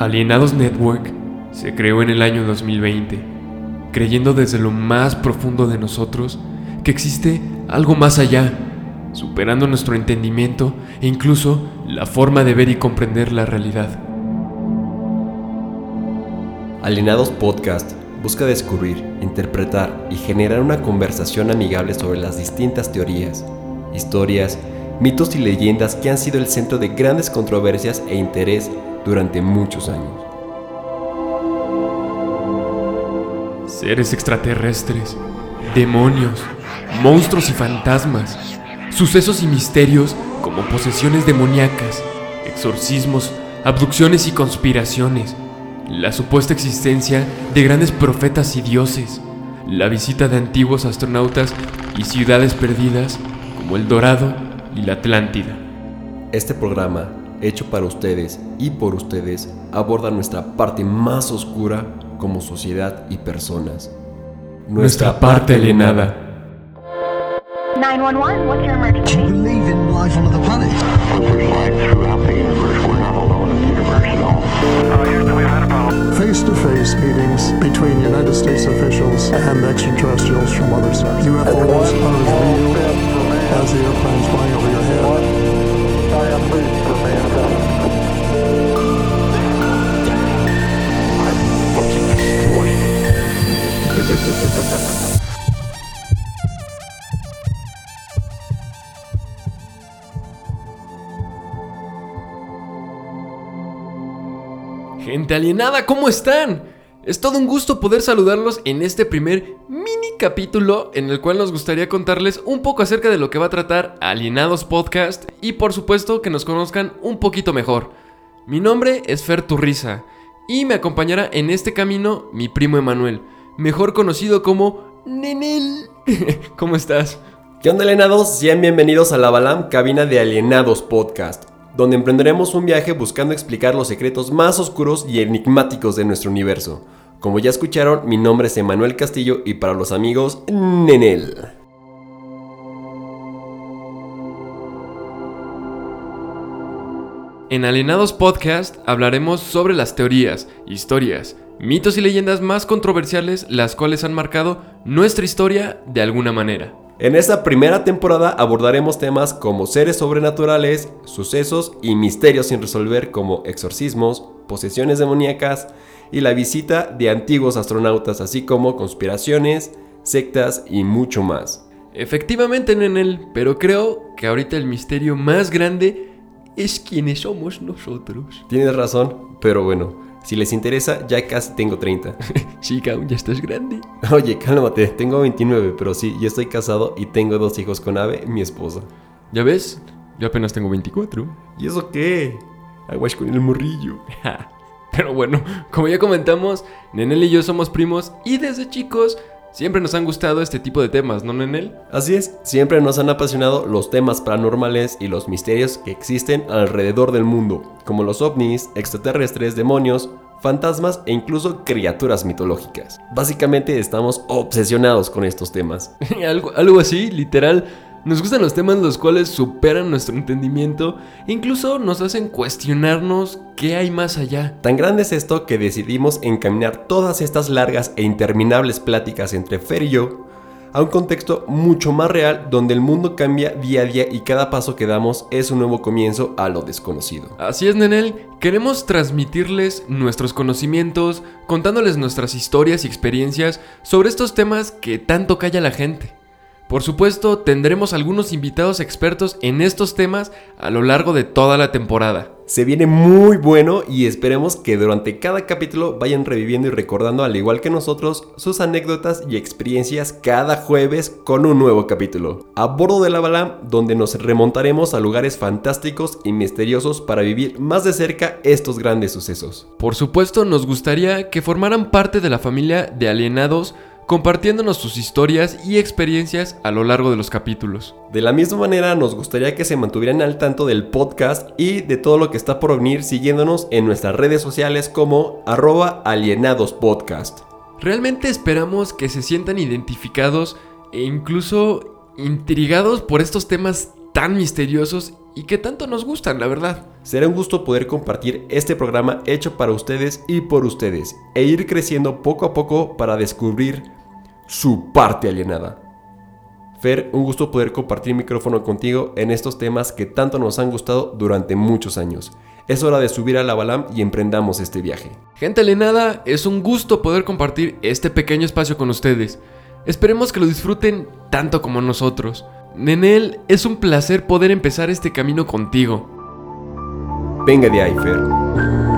Alienados Network se creó en el año 2020, creyendo desde lo más profundo de nosotros que existe algo más allá, superando nuestro entendimiento e incluso la forma de ver y comprender la realidad. Alienados Podcast busca descubrir, interpretar y generar una conversación amigable sobre las distintas teorías, historias, mitos y leyendas que han sido el centro de grandes controversias e interés durante muchos años. Seres extraterrestres, demonios, monstruos y fantasmas, sucesos y misterios como posesiones demoníacas, exorcismos, abducciones y conspiraciones, la supuesta existencia de grandes profetas y dioses, la visita de antiguos astronautas y ciudades perdidas como el Dorado y la Atlántida. Este programa, hecho para ustedes y por ustedes, aborda nuestra parte más oscura como sociedad y personas. Nuestra parte alienada. 911, what's your emergency? Do you believe in life on other planets? Face to face meetings between United States officials and extraterrestrials from other stars. UFOs are as real as the airplanes flying over your head. Gente alienada, ¿cómo están? Es todo un gusto poder saludarlos en este primer mini capítulo en el cual nos gustaría contarles un poco acerca de lo que va a tratar Alienados Podcast y por supuesto que nos conozcan un poquito mejor. Mi nombre es Fer Turriza y me acompañará en este camino mi primo Emanuel, mejor conocido como Nenel. ¿Cómo estás? ¿Qué onda, alienados? Sean bienvenidos a la Balam Cabina de Alienados Podcast, donde emprenderemos un viaje buscando explicar los secretos más oscuros y enigmáticos de nuestro universo. Como ya escucharon, mi nombre es Emanuel Castillo y para los amigos, Nenel. En Alienados Podcast hablaremos sobre las teorías, historias, mitos y leyendas más controversiales las cuales han marcado nuestra historia de alguna manera. En esta primera temporada abordaremos temas como seres sobrenaturales, sucesos y misterios sin resolver como exorcismos, posesiones demoníacas y la visita de antiguos astronautas, así como conspiraciones, sectas y mucho más. Efectivamente, Nenel, pero creo que ahorita el misterio más grande es quiénes somos nosotros. Tienes razón, pero bueno, si les interesa, ya casi tengo 30. Chica, aún ya estás grande. Oye, cálmate, tengo 29, pero sí, ya estoy casado y tengo dos hijos con Ave, mi esposa. ¿Ya ves? Yo apenas tengo 24. ¿Y eso qué? Aguas con el morrillo. Pero bueno, como ya comentamos, Nenel y yo somos primos y desde chicos siempre nos han gustado este tipo de temas, ¿no, Nenel? Así es, siempre nos han apasionado los temas paranormales y los misterios que existen alrededor del mundo, como los ovnis, extraterrestres, demonios, fantasmas e incluso criaturas mitológicas. Básicamente estamos obsesionados con estos temas. algo, algo así, literal. Nos gustan los temas los cuales superan nuestro entendimiento e incluso nos hacen cuestionarnos qué hay más allá. Tan grande es esto que decidimos encaminar todas estas largas e interminables pláticas entre Fer y yo a un contexto mucho más real donde el mundo cambia día a día y cada paso que damos es un nuevo comienzo a lo desconocido. Así es, Nenel. Queremos transmitirles nuestros conocimientos, contándoles nuestras historias y experiencias sobre estos temas que tanto calla la gente. Por supuesto, tendremos algunos invitados expertos en estos temas a lo largo de toda la temporada. Se viene muy bueno y esperemos que durante cada capítulo vayan reviviendo y recordando al igual que nosotros sus anécdotas y experiencias cada jueves con un nuevo capítulo. A bordo de la Balam donde nos remontaremos a lugares fantásticos y misteriosos para vivir más de cerca estos grandes sucesos. Por supuesto, nos gustaría que formaran parte de la familia de alienados compartiéndonos sus historias y experiencias a lo largo de los capítulos. De la misma manera, nos gustaría que se mantuvieran al tanto del podcast y de todo lo que está por venir siguiéndonos en nuestras redes sociales como arroba alienadospodcast. Realmente esperamos que se sientan identificados e incluso intrigados por estos temas tan misteriosos y que tanto nos gustan, la verdad. Será un gusto poder compartir este programa hecho para ustedes y por ustedes e ir creciendo poco a poco para descubrir su parte alienada. Fer, un gusto poder compartir micrófono contigo en estos temas que tanto nos han gustado durante muchos años. Es hora de subir a la Balam y emprendamos este viaje. Gente alienada, es un gusto poder compartir este pequeño espacio con ustedes. Esperemos que lo disfruten tanto como nosotros. Nenel, es un placer poder empezar este camino contigo. Venga de ahí, Fer.